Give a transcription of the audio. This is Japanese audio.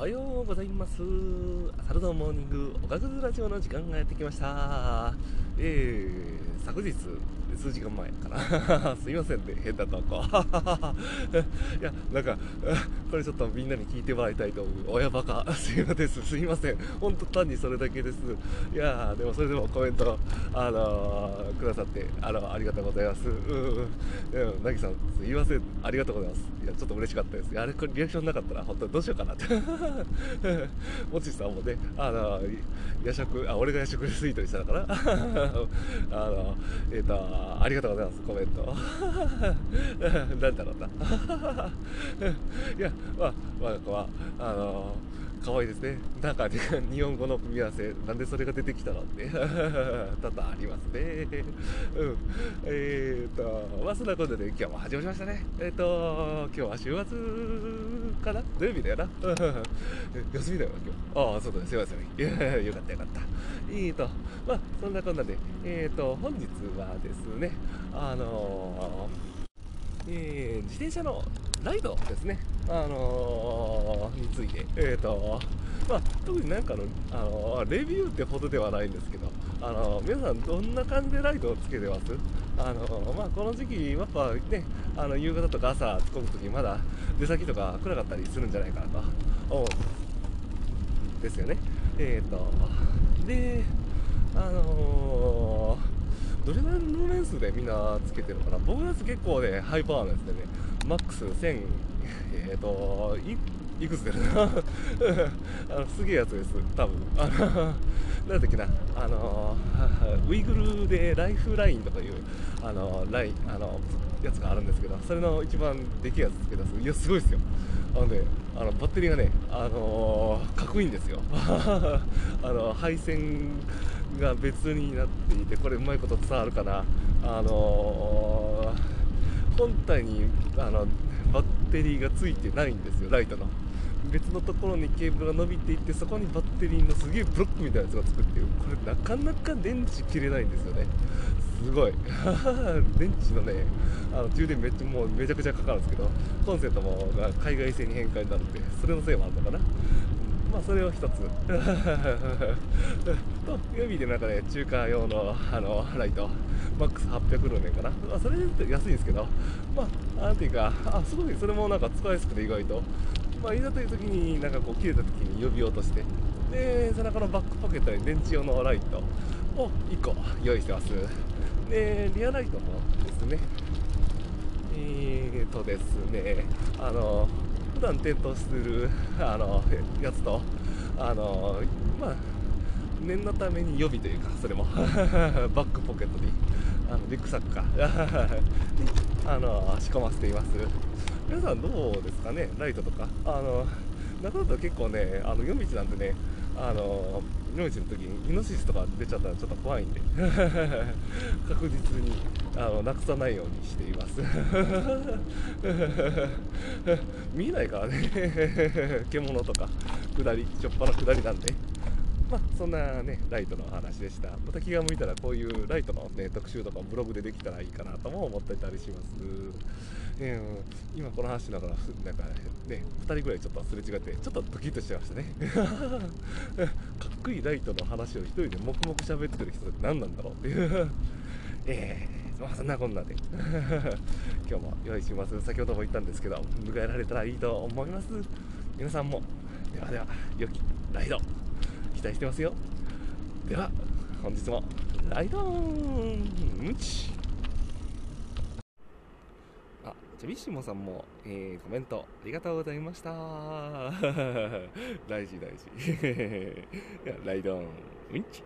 おはようございます。サルドモーニングおかずラジオの時間がやってきました。えー、昨日、数時間前かな。すいませんね、変な投稿。いや、なんか、これちょっとみんなに聞いてもらいたいと思う。親バカ。すいません、すいません。本当単にそれだけです。いや、でもそれでもコメント、あのー、くださって、あの、ありがとうございます。うん、うん。うん、なぎさん、すいません。ありがとうございます。いや、ちょっと嬉しかったです。あれ、これリアクションなかったら、本当どうしようかなって。もちさんもね、あの、夜食、あ、俺が夜食スイートにしたのかなあの、えっ、ー、と、ありがとうございます、コメント。なんだろうな。いや、まあ、まあ、まあ、あの、可愛いですね。なんかね、日本語の組み合わせ、なんでそれが出てきたのって、多々ありますね。うん。えっ、ー、と、まあ、そんなことで今日も始まりましたね。えっ、ー、と、今日は週末かな？土曜日だよな。休みだよ、今日。ああ、そうだね、すいません。いや、よかったよかった。えーと、まあ、そんなこんなで、えっ、ー、と、本日はですね、あのえー、自転車のライドですね、あのー、について、えーとまあ、特になんかの、あの、レビューってほどではないんですけど、あの皆さん、どんな感じでライドをつけてます？あのまあ、この時期、やっぱね、あの夕方とか朝、着込むとき、まだ出先とか暗かったりするんじゃないかなと思うんですよね。えーとであのー、どれぐらいの年数でみんなつけてるのかな。僕のやつ結構ね、ハイパワーなやつでね、マックス1000、えっ、ー、と、いくつ出る あの、すげえやつです、多分あの、なんだっけな、あのウイグルでライフラインとかいう、あのライン、あの、やつがあるんですけど、それの一番でけえやつつけたいや、すごいですよ。あのね、あのバッテリーがね、あの、かっこいいんですよ。あの配線が別になっていて、これうまいこと伝わるかな。あの、本体にあのバッテリーがついてないんですよ、ライトの。別のところにケーブルが伸びていってそこにバッテリーのすげえブロックみたいなやつが作ってる。これなかなか電池切れないんですよね。すごい。電池のねあの充電めっちゃもうめちゃくちゃかかるんですけどコンセントもが海外製に変換になるんでそれのせいもあるのかな。まあそれを一つ。と予備でなんかね中華用のあのライト。マックス800ルーメンかな、まあ、それで安いんですけどまあなんていうかあすごい。それもなんか使いやすくて意外と。まあ、いざという時になんかこう切れた時に呼び落としてで背中のバックポケットに電池用のライトを1個用意してます。でリアライトもですね。えーとですねあの普段点灯するあのやつとあのまあ念のために予備というかそれも。バックポケットに。あのリックサックか。あの仕込ませています。皆さんどうですかね？ライトとか？あの中だと結構ねあの夜道なんてねあの夜道の時にイノシシとか出ちゃったらちょっと怖いんで。確実にあのなくさないようにしています。見えないからね。獣とか下りちょっぱな下りなんで。まあ、そんなね、ライトの話でした。また気が向いたら、こういうライトのね、特集とかブログでできたらいいかなとも思ってたりします。えー、今この話しながら、なんかね、2人ぐらいちょっとすれ違って、ちょっとドキッとしちゃいましたね。かっこいいライトの話を一人で黙々喋ってる人って何なんだろうっていう。えー、まあそんなこんなで 今日も用意します。先ほども言ったんですけど、迎えられたらいいと思います。皆さんも、ではでは、良きライド期待してますよ。では本日もライドーンムチ。あジェビッシモさんも、えー、コメントありがとうございました。大事大事。ライドーンムチ。